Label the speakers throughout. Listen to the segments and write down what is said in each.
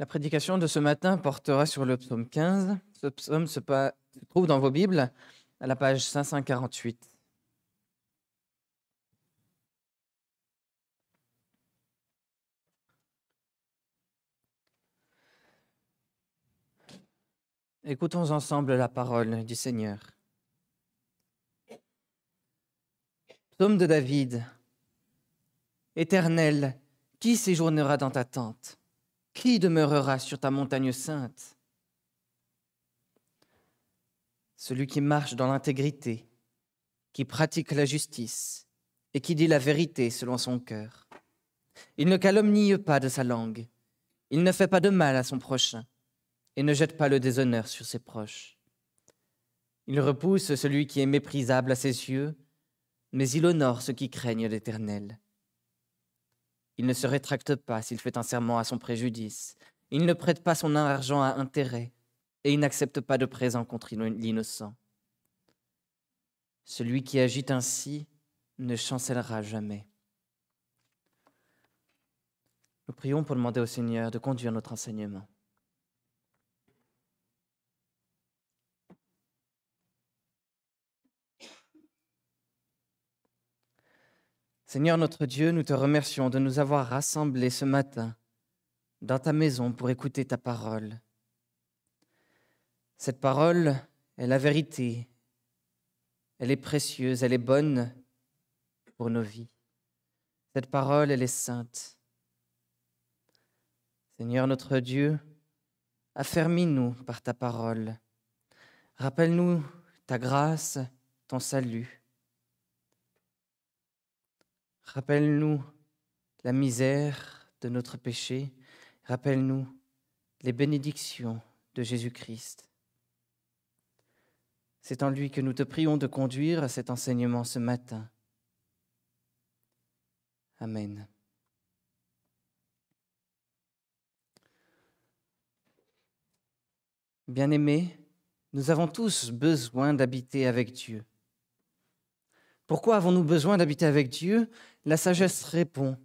Speaker 1: La prédication de ce matin portera sur le psaume 15. Ce psaume se, trouve dans vos Bibles à la page 548. Écoutons ensemble la parole du Seigneur. Psaume de David. Éternel, qui séjournera dans ta tente? Qui demeurera sur ta montagne sainte? Celui qui marche dans l'intégrité, qui pratique la justice et qui dit la vérité selon son cœur. Il ne calomnie pas de sa langue, il ne fait pas de mal à son prochain et ne jette pas le déshonneur sur ses proches. Il repousse celui qui est méprisable à ses yeux, mais il honore ceux qui craignent l'Éternel. Il ne se rétracte pas s'il fait un serment à son préjudice. Il ne prête pas son argent à intérêt, et il n'accepte pas de présent contre l'innocent. Celui qui agit ainsi ne chancellera jamais. Nous prions pour demander au Seigneur de conduire notre enseignement. Seigneur notre Dieu, nous te remercions de nous avoir rassemblés ce matin dans ta maison pour écouter ta parole. Cette parole est la vérité. Elle est précieuse, elle est bonne pour nos vies. Cette parole, elle est sainte. Seigneur notre Dieu, affermis-nous par ta parole. Rappelle-nous ta grâce, ton salut. Rappelle-nous la misère de notre péché. Rappelle-nous les bénédictions de Jésus-Christ. C'est en lui que nous te prions de conduire à cet enseignement ce matin. Amen. Bien-aimés, nous avons tous besoin d'habiter avec Dieu. Pourquoi avons-nous besoin d'habiter avec Dieu? La sagesse répond.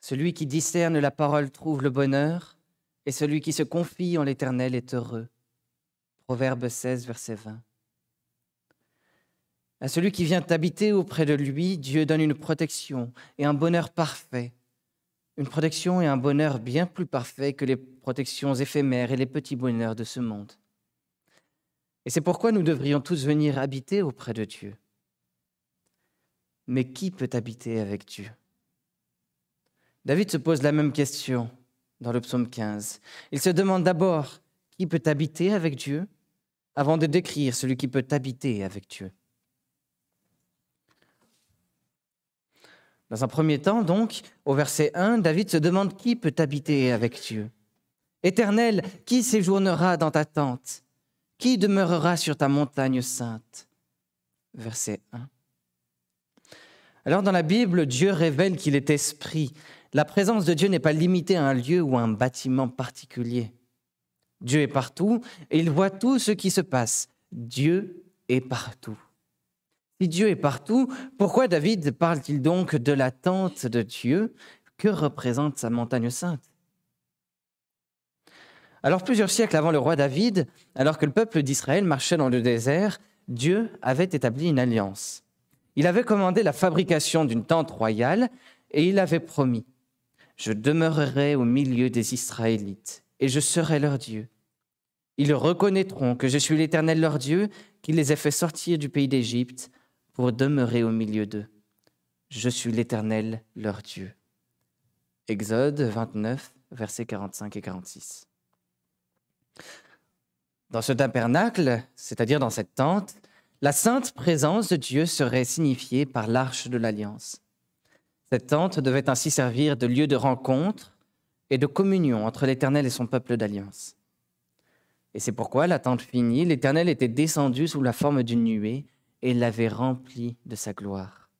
Speaker 1: Celui qui discerne la parole trouve le bonheur, et celui qui se confie en l'Éternel est heureux. Proverbe 16, verset 20. À celui qui vient habiter auprès de lui, Dieu donne une protection et un bonheur parfait. Une protection et un bonheur bien plus parfaits que les protections éphémères et les petits bonheurs de ce monde. Et c'est pourquoi nous devrions tous venir habiter auprès de Dieu. Mais qui peut habiter avec Dieu? David se pose la même question dans le psaume 15. Il se demande d'abord qui peut habiter avec Dieu? Avant de décrire celui qui peut habiter avec Dieu. Dans un premier temps, donc, au verset 1, David se demande qui peut habiter avec Dieu? Éternel, qui séjournera dans ta tente? Qui demeurera sur ta montagne sainte? Verset 1. Alors dans la Bible, Dieu révèle qu'il est esprit. La présence de Dieu n'est pas limitée à un lieu ou à un bâtiment particulier. Dieu est partout et il voit tout ce qui se passe. Dieu est partout. Si Dieu est partout, pourquoi David parle-t-il donc de la tente de Dieu? Que représente sa montagne sainte? Alors plusieurs siècles avant le roi David, alors que le peuple d'Israël marchait dans le désert, Dieu avait établi une alliance. Il avait commandé la fabrication d'une tente royale et il avait promis, Je demeurerai au milieu des Israélites et je serai leur Dieu. Ils reconnaîtront que je suis l'Éternel leur Dieu, qui les ai fait sortir du pays d'Égypte pour demeurer au milieu d'eux. Je suis l'Éternel leur Dieu. Exode 29, versets 45 et 46. Dans ce tabernacle, c'est-à-dire dans cette tente, la sainte présence de Dieu serait signifiée par l'arche de l'alliance. Cette tente devait ainsi servir de lieu de rencontre et de communion entre l'Éternel et son peuple d'alliance. Et c'est pourquoi, la tente finie, l'Éternel était descendu sous la forme d'une nuée et l'avait remplie de sa gloire.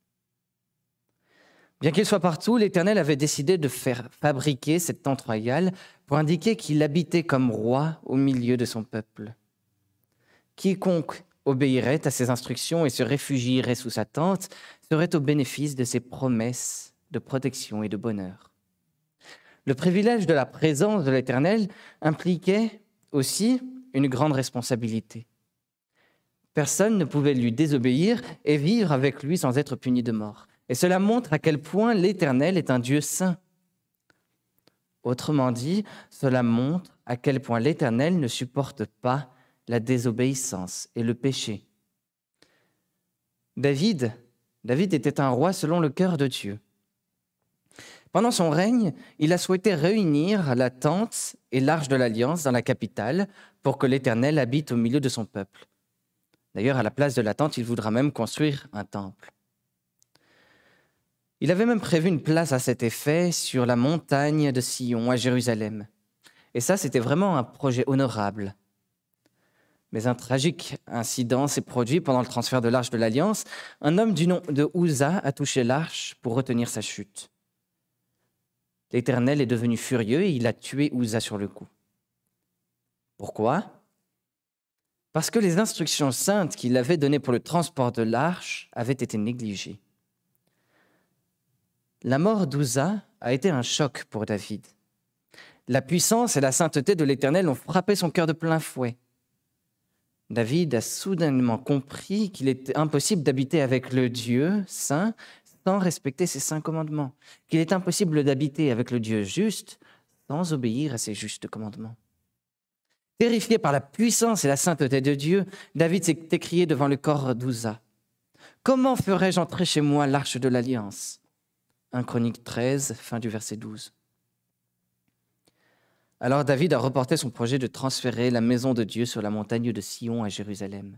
Speaker 1: Bien qu'il soit partout, l'Éternel avait décidé de faire fabriquer cette tente royale pour indiquer qu'il habitait comme roi au milieu de son peuple. Quiconque obéirait à ses instructions et se réfugierait sous sa tente serait au bénéfice de ses promesses de protection et de bonheur. Le privilège de la présence de l'Éternel impliquait aussi une grande responsabilité. Personne ne pouvait lui désobéir et vivre avec lui sans être puni de mort. Et cela montre à quel point l'Éternel est un Dieu saint. Autrement dit, cela montre à quel point l'Éternel ne supporte pas la désobéissance et le péché. David, David était un roi selon le cœur de Dieu. Pendant son règne, il a souhaité réunir la tente et l'arche de l'alliance dans la capitale pour que l'Éternel habite au milieu de son peuple. D'ailleurs, à la place de la tente, il voudra même construire un temple. Il avait même prévu une place à cet effet sur la montagne de Sion à Jérusalem. Et ça, c'était vraiment un projet honorable. Mais un tragique incident s'est produit pendant le transfert de l'arche de l'Alliance. Un homme du nom de Uza a touché l'arche pour retenir sa chute. L'Éternel est devenu furieux et il a tué Uza sur le coup. Pourquoi? Parce que les instructions saintes qu'il avait données pour le transport de l'arche avaient été négligées. La mort d'Uza a été un choc pour David. La puissance et la sainteté de l'Éternel ont frappé son cœur de plein fouet. David a soudainement compris qu'il était impossible d'habiter avec le Dieu saint sans respecter ses saints commandements, qu'il est impossible d'habiter avec le Dieu juste sans obéir à ses justes commandements. Terrifié par la puissance et la sainteté de Dieu, David s'est écrié devant le corps d'Ouza. Comment ferais-je entrer chez moi l'arche de l'alliance? 1 Chronique 13, fin du verset 12. Alors David a reporté son projet de transférer la maison de Dieu sur la montagne de Sion à Jérusalem.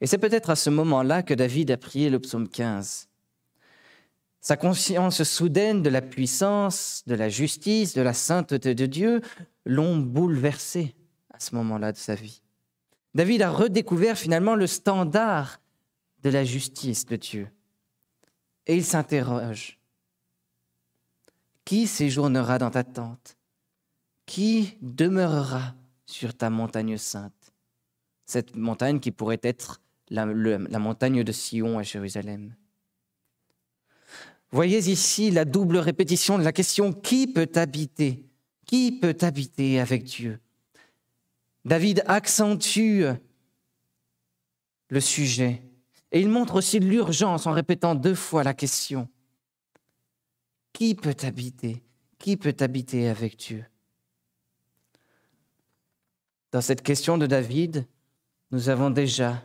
Speaker 1: Et c'est peut-être à ce moment-là que David a prié le psaume 15. Sa conscience soudaine de la puissance, de la justice, de la sainteté de Dieu l'ont bouleversé à ce moment-là de sa vie. David a redécouvert finalement le standard de la justice de Dieu. Et il s'interroge. Qui séjournera dans ta tente? Qui demeurera sur ta montagne sainte? Cette montagne qui pourrait être la, montagne de Sion à Jérusalem. Voyez ici la double répétition de la question qui peut habiter? Qui peut habiter avec Dieu? David accentue le sujet et il montre aussi l'urgence en répétant deux fois la question. Qui peut habiter? Qui peut habiter avec Dieu? Dans cette question de David, nous avons déjà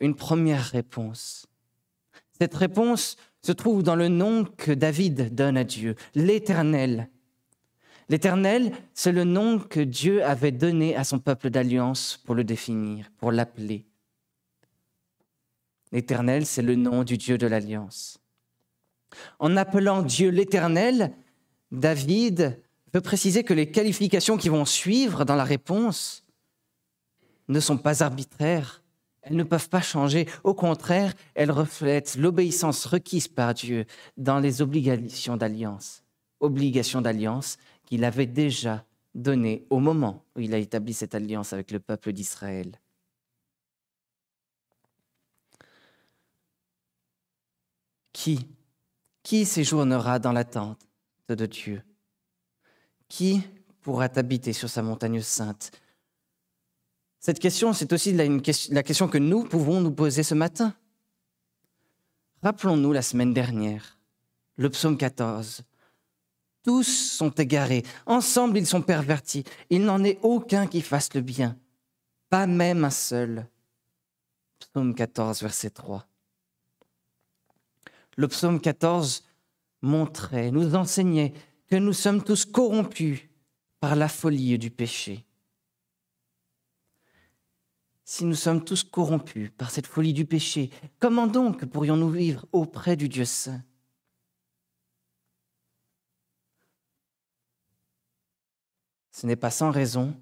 Speaker 1: une première réponse. Cette réponse se trouve dans le nom que David donne à Dieu, l'Éternel. L'Éternel, c'est le nom que Dieu avait donné à son peuple d'alliance pour le définir, pour l'appeler. L'Éternel, c'est le nom du Dieu de l'alliance. En appelant Dieu l'Éternel, David veut préciser que les qualifications qui vont suivre dans la réponse ne sont pas arbitraires, elles ne peuvent pas changer. Au contraire, elles reflètent l'obéissance requise par Dieu dans les obligations d'alliance. Obligations d'alliance qu'il avait déjà données au moment où il a établi cette alliance avec le peuple d'Israël. Qui Qui séjournera dans la tente de Dieu? Qui pourra habiter sur sa montagne sainte? Cette question, c'est aussi la question que nous pouvons nous poser ce matin. Rappelons-nous la semaine dernière, le psaume 14. Tous sont égarés, ensemble ils sont pervertis, il n'en est aucun qui fasse le bien, pas même un seul. Psaume 14, verset 3. Le psaume 14 montrait, nous enseignait que nous sommes tous corrompus par la folie du péché si nous sommes tous corrompus par cette folie du péché, comment donc pourrions-nous vivre auprès du Dieu saint? Ce n'est pas sans raison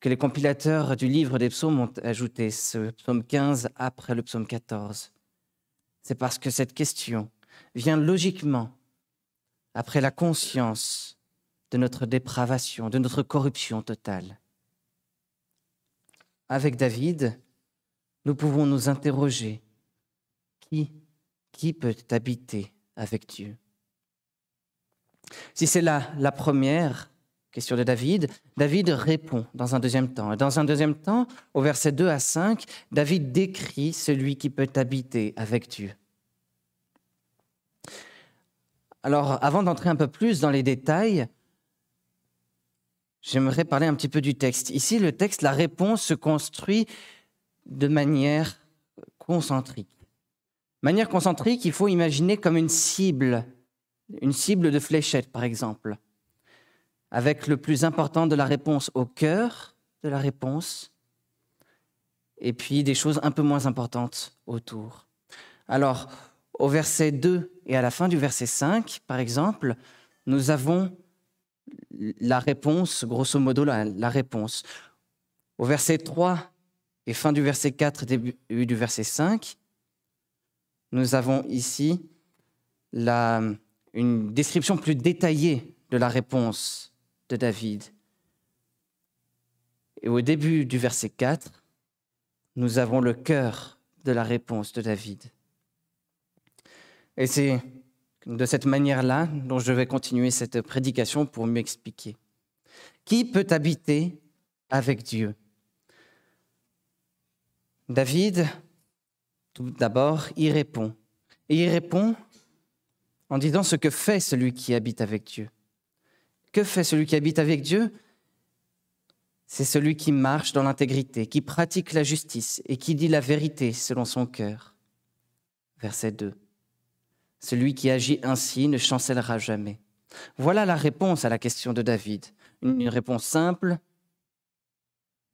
Speaker 1: que les compilateurs du livre des psaumes ont ajouté ce psaume 15 après le psaume 14. C'est parce que cette question vient logiquement après la conscience de notre dépravation, de notre corruption totale avec David, nous pouvons nous interroger qui, peut habiter avec Dieu? Si c'est la, la première question de David, David répond dans un deuxième temps. Et dans un deuxième temps, au verset 2 à 5, David décrit celui qui peut habiter avec Dieu. Alors, avant d'entrer un peu plus dans les détails, j'aimerais parler un petit peu du texte. Ici, le texte, la réponse se construit de manière concentrique. Manière concentrique, il faut imaginer comme une cible, une cible de fléchette, par exemple, avec le plus important de la réponse au cœur de la réponse, et puis des choses un peu moins importantes autour. Alors, au verset 2 et à la fin du verset 5, par exemple, nous avons la réponse, grosso modo la, réponse. Au verset 3 et fin du verset 4, début du verset 5, nous avons ici une description plus détaillée de la réponse de David. Et au début du verset 4, nous avons le cœur de la réponse de David. Et c'est de cette manière-là dont je vais continuer cette prédication pour m'expliquer. Qui peut habiter avec Dieu? David, tout d'abord, y répond. Et il répond en disant ce que fait celui qui habite avec Dieu. Que fait celui qui habite avec Dieu? C'est celui qui marche dans l'intégrité, qui pratique la justice et qui dit la vérité selon son cœur. Verset 2. Celui qui agit ainsi ne chancellera jamais. Voilà la réponse à la question de David. Une réponse simple,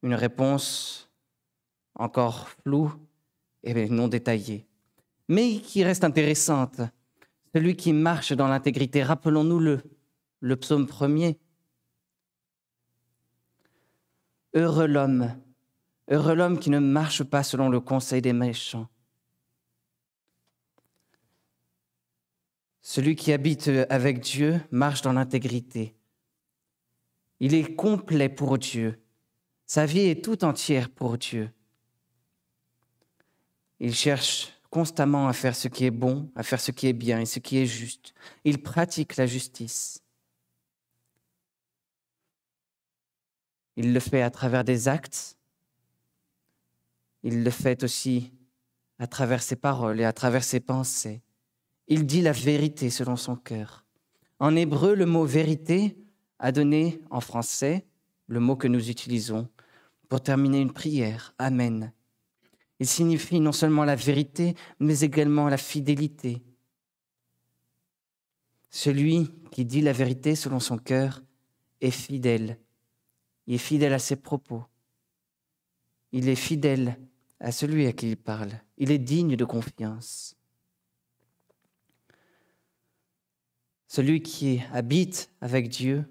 Speaker 1: une réponse encore floue et non détaillée, mais qui reste intéressante. Celui qui marche dans l'intégrité, rappelons-nous-le, le psaume premier. Heureux l'homme, heureux l'homme qui ne marche pas selon le conseil des méchants. Celui qui habite avec Dieu marche dans l'intégrité. Il est complet pour Dieu. Sa vie est tout entière pour Dieu. Il cherche constamment à faire ce qui est bon, à faire ce qui est bien et ce qui est juste. Il pratique la justice. Il le fait à travers des actes. Il le fait aussi à travers ses paroles et à travers ses pensées. Il dit la vérité selon son cœur. En hébreu, le mot vérité a donné en français le mot que nous utilisons pour terminer une prière. Amen. Il signifie non seulement la vérité, mais également la fidélité. Celui qui dit la vérité selon son cœur est fidèle. Il est fidèle à ses propos. Il est fidèle à celui à qui il parle. Il est digne de confiance. Celui qui habite avec Dieu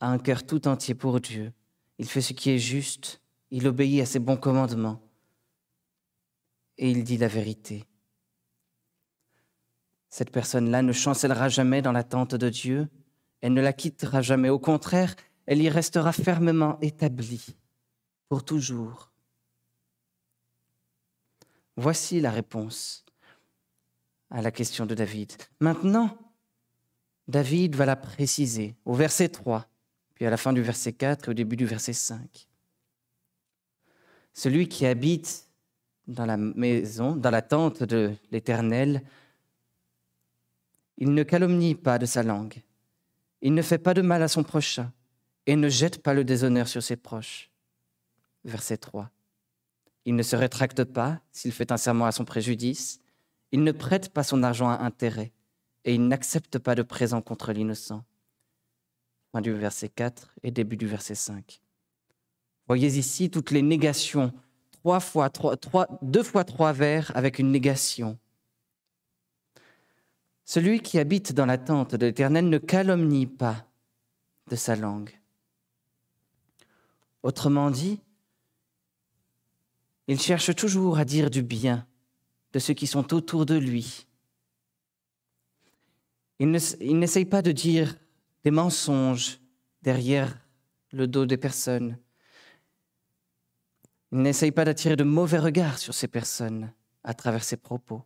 Speaker 1: a un cœur tout entier pour Dieu. Il fait ce qui est juste. Il obéit à ses bons commandements et il dit la vérité. Cette personne-là ne chancellera jamais dans l'attente de Dieu, elle ne la quittera jamais, au contraire, elle y restera fermement établie pour toujours. Voici la réponse à la question de David. Maintenant, David va la préciser au verset 3, puis à la fin du verset 4 et au début du verset 5. Celui qui habite dans la maison, dans la tente de l'Éternel, il ne calomnie pas de sa langue, il ne fait pas de mal à son prochain et ne jette pas le déshonneur sur ses proches. Verset 3. Il ne se rétracte pas s'il fait un serment à son préjudice, il ne prête pas son argent à intérêt et il n'accepte pas de présent contre l'innocent. Fin du verset 4 et début du verset 5. Voyez ici toutes les négations deux fois trois vers avec une négation. Celui qui habite dans la tente de l'Éternel ne calomnie pas de sa langue. Autrement dit, il cherche toujours à dire du bien de ceux qui sont autour de lui. Il n'essaye pas de dire des mensonges derrière le dos des personnes. Il n'essaye pas d'attirer de mauvais regards sur ces personnes à travers ses propos.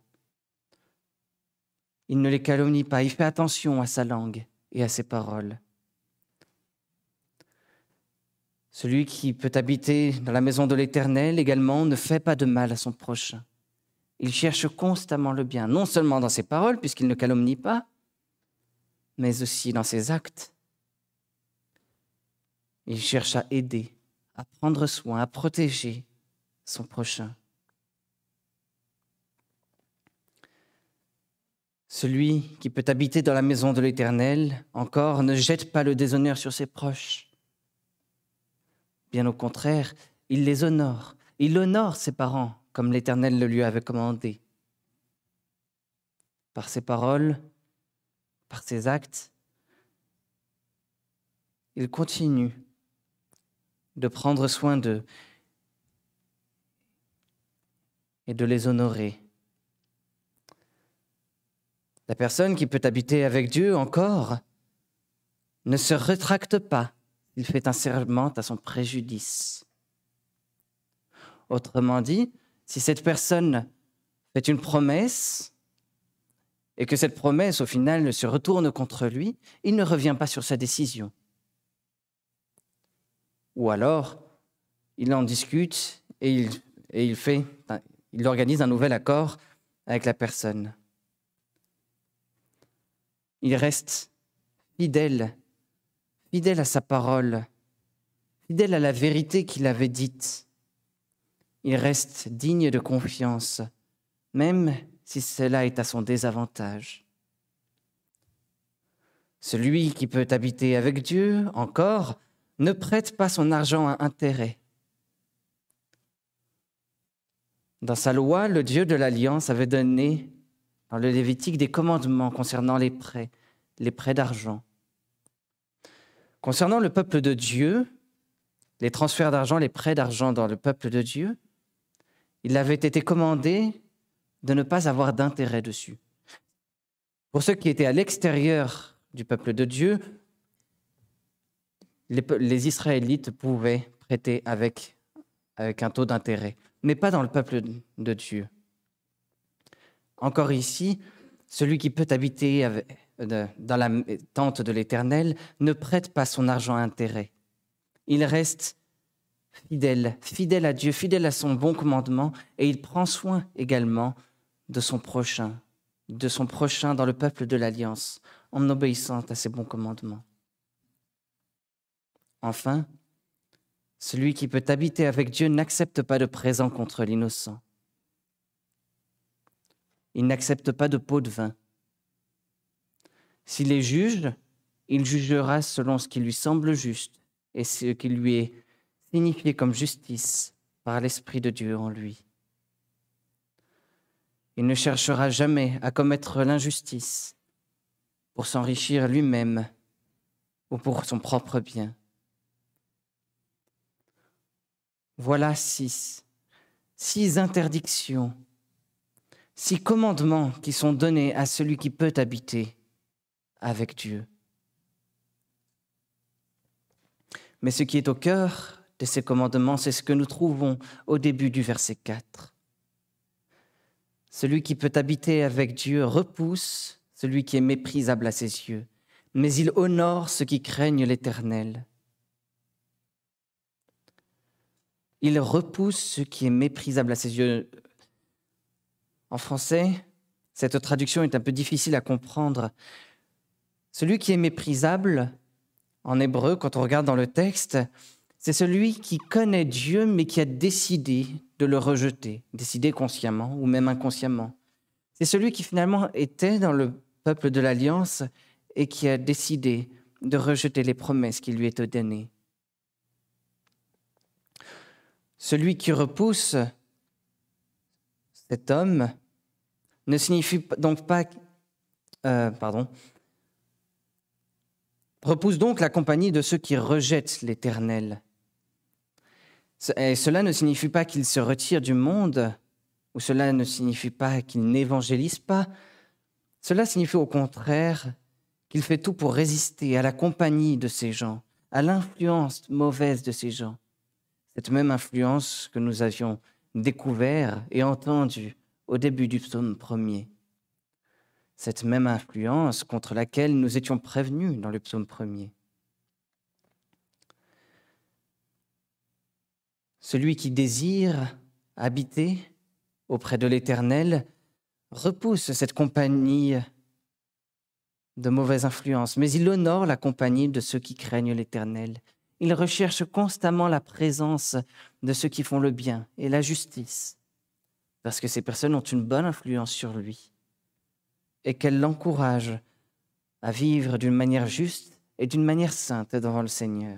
Speaker 1: Il ne les calomnie pas, il fait attention à sa langue et à ses paroles. Celui qui peut habiter dans la maison de l'Éternel également ne fait pas de mal à son prochain. Il cherche constamment le bien, non seulement dans ses paroles, puisqu'il ne calomnie pas, mais aussi dans ses actes. Il cherche à aider, à prendre soin, à protéger son prochain. Celui qui peut habiter dans la maison de l'Éternel, encore, ne jette pas le déshonneur sur ses proches. Bien au contraire, il les honore. Il honore ses parents comme l'Éternel le lui avait commandé. Par ses paroles, par ses actes, il continue de prendre soin d'eux et de les honorer. La personne qui peut habiter avec Dieu encore ne se rétracte pas il fait un serment à son préjudice. Autrement dit, si cette personne fait une promesse et que cette promesse au final se retourne contre lui, il ne revient pas sur sa décision. Ou alors, il en discute et il, et il fait, il organise un nouvel accord avec la personne. Il reste fidèle fidèle à sa parole, fidèle à la vérité qu'il avait dite. Il reste digne de confiance, même si cela est à son désavantage. Celui qui peut habiter avec Dieu encore ne prête pas son argent à intérêt. Dans sa loi, le Dieu de l'Alliance avait donné dans le Lévitique des commandements concernant les prêts, les prêts d'argent. Concernant le peuple de Dieu, les transferts d'argent, les prêts d'argent dans le peuple de Dieu, il avait été commandé de ne pas avoir d'intérêt dessus. Pour ceux qui étaient à l'extérieur du peuple de Dieu, les, Israélites pouvaient prêter avec, avec un taux d'intérêt, mais pas dans le peuple de Dieu. Encore ici, celui qui peut habiter dans la tente de l'Éternel ne prête pas son argent à intérêt. Il reste fidèle, fidèle à Dieu, fidèle à son bon commandement, et il prend soin également de son prochain, de son prochain dans le peuple de l'Alliance, en obéissant à ses bons commandements. Enfin, celui qui peut habiter avec Dieu n'accepte pas de présent contre l'innocent. Il n'accepte pas de pot de vin s'il est juge, il jugera selon ce qui lui semble juste et ce qui lui est signifié comme justice par l'Esprit de Dieu en lui. Il ne cherchera jamais à commettre l'injustice pour s'enrichir lui-même ou pour son propre bien. Voilà six, six interdictions, six commandements qui sont donnés à celui qui peut habiter avec Dieu. Mais ce qui est au cœur de ces commandements, c'est ce que nous trouvons au début du verset 4. Celui qui peut habiter avec Dieu repousse celui qui est méprisable à ses yeux, mais il honore ceux qui craignent l'Éternel. Il repousse ce qui est méprisable à ses yeux. En français, cette traduction est un peu difficile à comprendre, celui qui est méprisable, en hébreu, quand on regarde dans le texte, c'est celui qui connaît Dieu mais qui a décidé de le rejeter, décidé consciemment ou même inconsciemment. C'est celui qui finalement était dans le peuple de l'Alliance et qui a décidé de rejeter les promesses qui lui étaient données. Celui qui repousse cet homme ne signifie donc pas, euh, pardon, repousse donc la compagnie de ceux qui rejettent l'Éternel. Et cela ne signifie pas qu'il se retire du monde, ou cela ne signifie pas qu'il n'évangélise pas. Cela signifie au contraire qu'il fait tout pour résister à la compagnie de ces gens, à l'influence mauvaise de ces gens. Cette même influence que nous avions découvert et entendue au début du psaume premier. cette même influence contre laquelle nous étions prévenus dans le psaume premier. Celui qui désire habiter auprès de l'Éternel repousse cette compagnie de mauvaise influence, mais il honore la compagnie de ceux qui craignent l'Éternel. Il recherche constamment la présence de ceux qui font le bien et la justice, parce que ces personnes ont une bonne influence sur lui et qu'elles l'encouragent à vivre d'une manière juste et d'une manière sainte devant le Seigneur.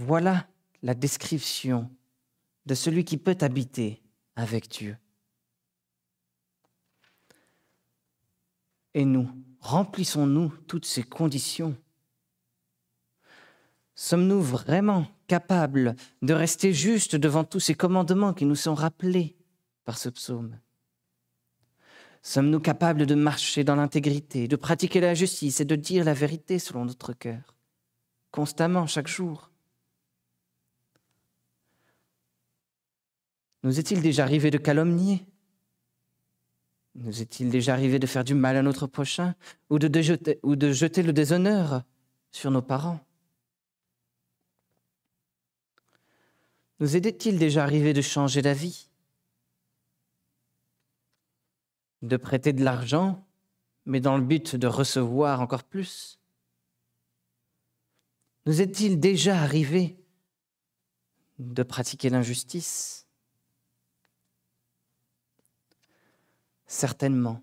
Speaker 1: Voilà la description de celui qui peut habiter avec Dieu. Et nous, remplissons-nous toutes ces conditions? Sommes-nous vraiment capables de rester justes devant tous ces commandements qui nous sont rappelés par ce psaume? Sommes-nous capables de marcher dans l'intégrité, de pratiquer la justice et de dire la vérité selon notre cœur, constamment, chaque jour? Nous est-il déjà arrivé de calomnier? Nous est-il déjà arrivé de faire du mal à notre prochain ou de, jeter, le déshonneur sur nos parents? Nous est-il déjà arrivé de changer d'avis? De prêter de l'argent, mais dans le but de recevoir encore plus? Nous est-il déjà arrivé de pratiquer l'injustice? Certainement.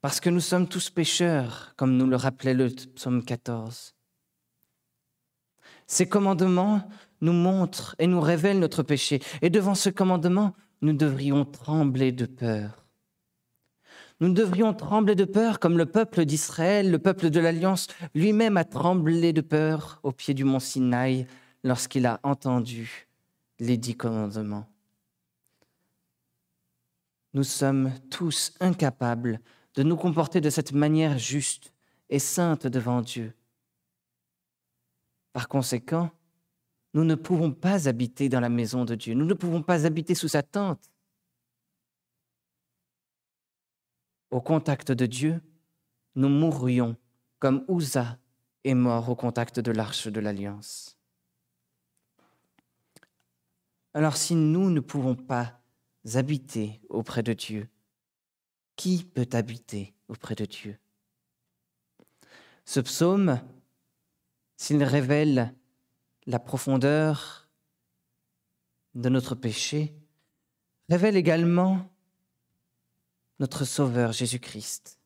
Speaker 1: Parce que nous sommes tous pécheurs, comme nous le rappelait le psaume 14. Ces commandements nous montrent et nous révèlent notre péché. Et devant ce commandement, nous devrions trembler de peur. Nous devrions trembler de peur comme le peuple d'Israël, le peuple de l'Alliance, lui-même a tremblé de peur au pied du mont Sinaï lorsqu'il a entendu les dix commandements nous sommes tous incapables de nous comporter de cette manière juste et sainte devant Dieu. Par conséquent, nous ne pouvons pas habiter dans la maison de Dieu, nous ne pouvons pas habiter sous sa tente. Au contact de Dieu, nous mourrions comme Uza est mort au contact de l'arche de l'alliance. Alors si nous ne pouvons pas habiter auprès de Dieu. Qui peut habiter auprès de Dieu? Ce psaume, s'il révèle la profondeur de notre péché, révèle également notre Sauveur Jésus-Christ.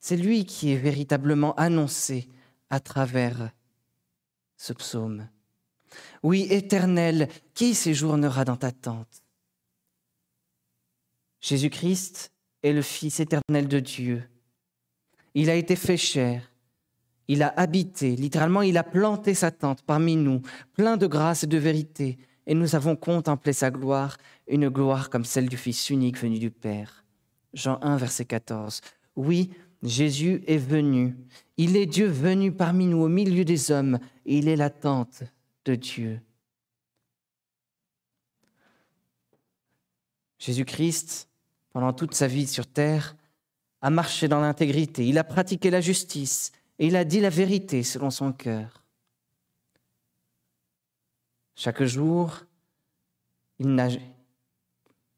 Speaker 1: C'est lui qui est véritablement annoncé à travers ce psaume. Oui, éternel, qui séjournera dans ta tente? Jésus-Christ est le Fils éternel de Dieu. Il a été fait chair. Il a habité, littéralement, il a planté sa tente parmi nous, plein de grâce et de vérité, et nous avons contemplé sa gloire, une gloire comme celle du Fils unique venu du Père. Jean 1, verset 14. Oui, Jésus est venu. Il est Dieu venu parmi nous, au milieu des hommes, et il est la tente de Dieu. Jésus-Christ, pendant toute sa vie sur terre, a marché dans l'intégrité, il a pratiqué la justice et il a dit la vérité selon son cœur. Chaque jour, il n'a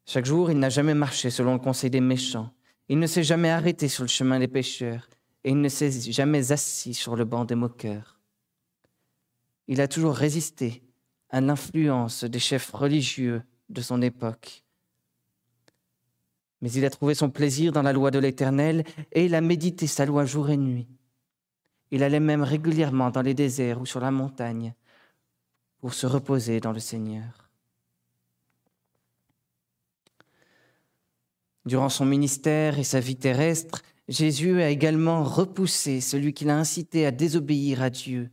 Speaker 1: chaque jour, il n'a jamais marché selon le conseil des méchants. Il ne s'est jamais arrêté sur le chemin des pécheurs et il ne s'est jamais assis sur le banc des moqueurs il a toujours résisté à l'influence des chefs religieux de son époque. Mais il a trouvé son plaisir dans la loi de l'Éternel et il a médité sa loi jour et nuit. Il allait même régulièrement dans les déserts ou sur la montagne pour se reposer dans le Seigneur. Durant son ministère et sa vie terrestre, Jésus a également repoussé celui qui l'a incité à désobéir à Dieu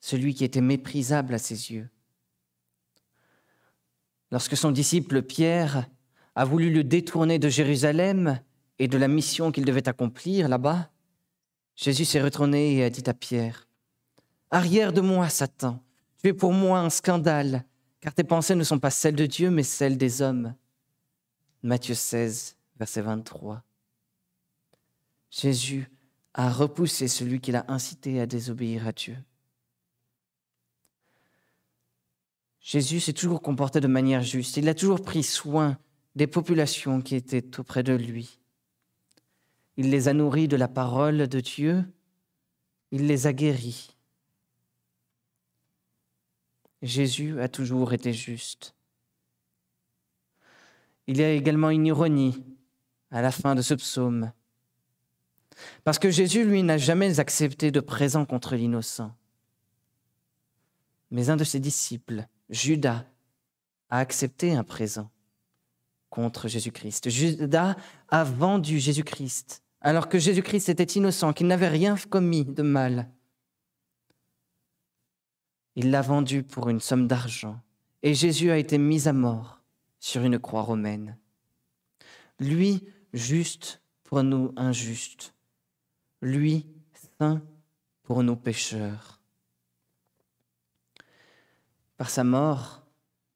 Speaker 1: celui qui était méprisable à ses yeux. Lorsque son disciple Pierre a voulu le détourner de Jérusalem et de la mission qu'il devait accomplir là-bas, Jésus s'est retourné et a dit à Pierre, Arrière de moi, Satan, tu es pour moi un scandale, car tes pensées ne sont pas celles de Dieu, mais celles des hommes. Matthieu 16, verset 23. Jésus a repoussé celui qui l'a incité à désobéir à Dieu. Jésus s'est toujours comporté de manière juste. Il a toujours pris soin des populations qui étaient auprès de lui. Il les a nourris de la parole de Dieu. Il les a guéris. Jésus a toujours été juste. Il y a également une ironie à la fin de ce psaume. Parce que Jésus, lui, n'a jamais accepté de présent contre l'innocent. Mais un de ses disciples, Judas, a accepté un présent contre Jésus-Christ. Judas a vendu Jésus-Christ alors que Jésus-Christ était innocent, qu'il n'avait rien commis de mal. Il l'a vendu pour une somme d'argent et Jésus a été mis à mort sur une croix romaine. Lui, juste pour nous injustes. Lui, saint pour nous pécheurs. Par sa mort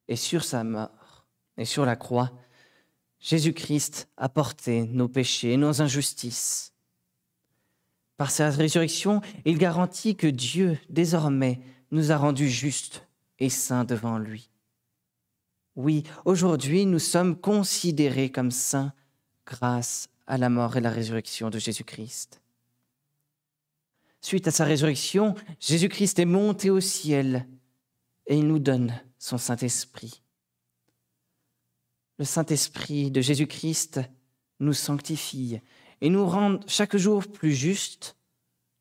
Speaker 1: et sur sa mort et sur la croix, Jésus-Christ a porté nos péchés et nos injustices. Par sa résurrection, il garantit que Dieu, désormais, nous a rendus justes et saints devant lui. Oui, aujourd'hui, nous sommes considérés comme saints grâce à la mort et la résurrection de Jésus-Christ. Suite à sa résurrection, Jésus-Christ est monté au ciel et il nous donne son Saint-Esprit. Le Saint-Esprit de Jésus-Christ nous sanctifie et nous rend chaque jour plus justes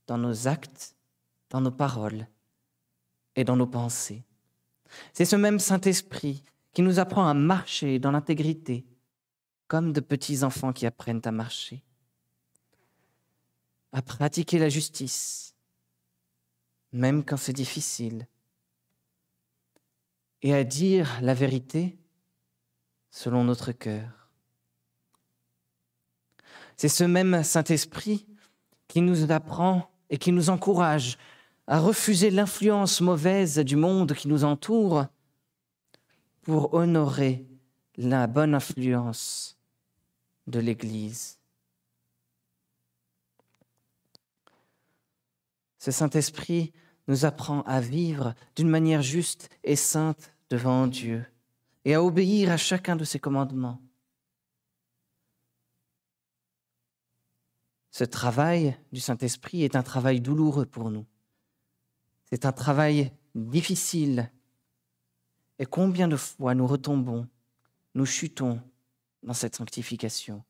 Speaker 1: dans nos actes, dans nos paroles et dans nos pensées. C'est ce même Saint-Esprit qui nous apprend à marcher dans l'intégrité, comme de petits enfants qui apprennent à marcher, à pratiquer la justice, même quand c'est difficile, et à dire la vérité selon notre cœur. C'est ce même Saint-Esprit qui nous apprend et qui nous encourage à refuser l'influence mauvaise du monde qui nous entoure pour honorer la bonne influence de l'Église. Ce Saint-Esprit nous apprend à vivre d'une manière juste et sainte devant Dieu et à obéir à chacun de ses commandements. Ce travail du Saint-Esprit est un travail douloureux pour nous. C'est un travail difficile. Et combien de fois nous retombons, nous chutons dans cette sanctification.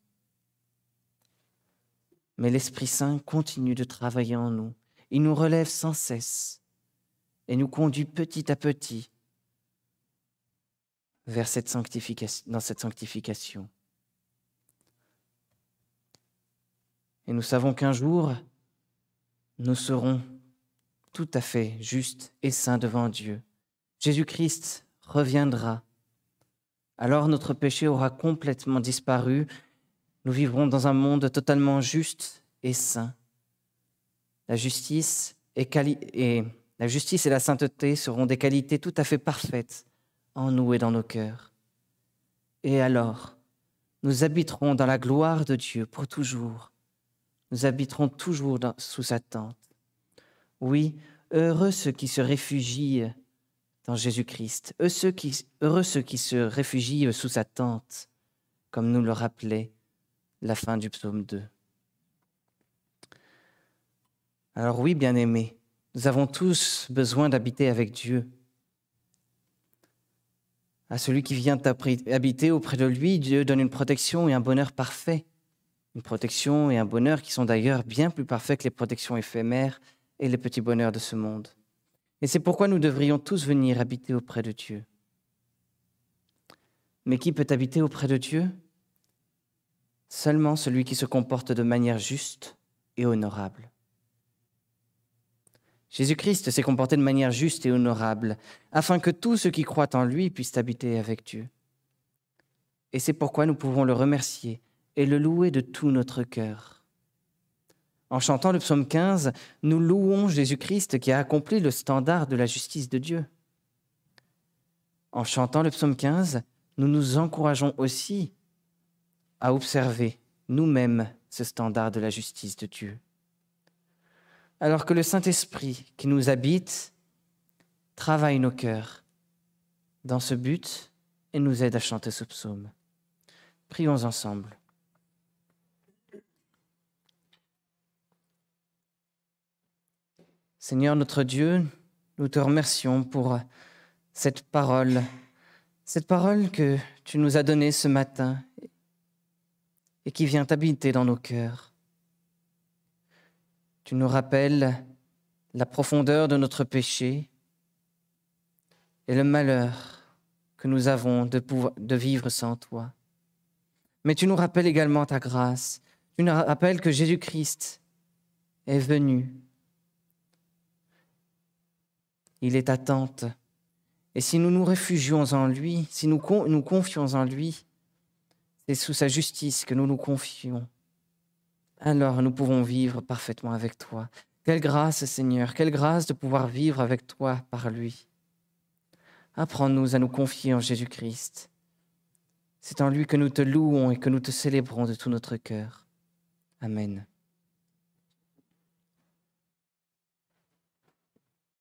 Speaker 1: Mais l'Esprit Saint continue de travailler en nous. Il nous relève sans cesse et nous conduit petit à petit vers cette sanctification, dans cette sanctification. Et nous savons qu'un jour, nous serons tout à fait justes et saints devant Dieu. Jésus-Christ reviendra. Alors notre péché aura complètement disparu. Nous vivrons dans un monde totalement juste et saint. La justice et, la sainteté seront des qualités tout à fait parfaites en nous et dans nos cœurs. Et alors, nous habiterons dans la gloire de Dieu pour toujours. Nous habiterons toujours sous sa tente. Oui, heureux ceux qui se réfugient dans Jésus-Christ, heureux ceux qui se réfugient sous sa tente, comme nous le rappelait la fin du psaume 2. Alors oui, bien-aimés, nous avons tous besoin d'habiter avec Dieu à celui qui vient habiter auprès de lui, Dieu donne une protection et un bonheur parfait. Une protection et un bonheur qui sont d'ailleurs bien plus parfaits que les protections éphémères et les petits bonheurs de ce monde. Et c'est pourquoi nous devrions tous venir habiter auprès de Dieu. Mais qui peut habiter auprès de Dieu? Seulement celui qui se comporte de manière juste et honorable. Jésus-Christ s'est comporté de manière juste et honorable, afin que tous ceux qui croient en lui puissent habiter avec Dieu. Et c'est pourquoi nous pouvons le remercier et le louer de tout notre cœur. En chantant le psaume 15, nous louons Jésus-Christ qui a accompli le standard de la justice de Dieu. En chantant le psaume 15, nous nous encourageons aussi à observer nous-mêmes ce standard de la justice de Dieu. Alors que le Saint-Esprit qui nous habite travaille nos cœurs dans ce but et nous aide à chanter ce psaume. Prions ensemble. Seigneur notre Dieu, nous te remercions pour cette parole, cette parole que tu nous as donnée ce matin et qui vient habiter dans nos cœurs. Tu nous rappelles la profondeur de notre péché et le malheur que nous avons de, vivre sans toi. Mais tu nous rappelles également ta grâce. Tu nous rappelles que Jésus-Christ est venu. Il est attente. Et si nous nous réfugions en lui, si nous nous confions en lui, c'est sous sa justice que nous nous confions. Alors nous pouvons vivre parfaitement avec toi. Quelle grâce, Seigneur, quelle grâce de pouvoir vivre avec toi par lui. Apprends-nous à nous confier en Jésus-Christ. C'est en lui que nous te louons et que nous te célébrons de tout notre cœur. Amen.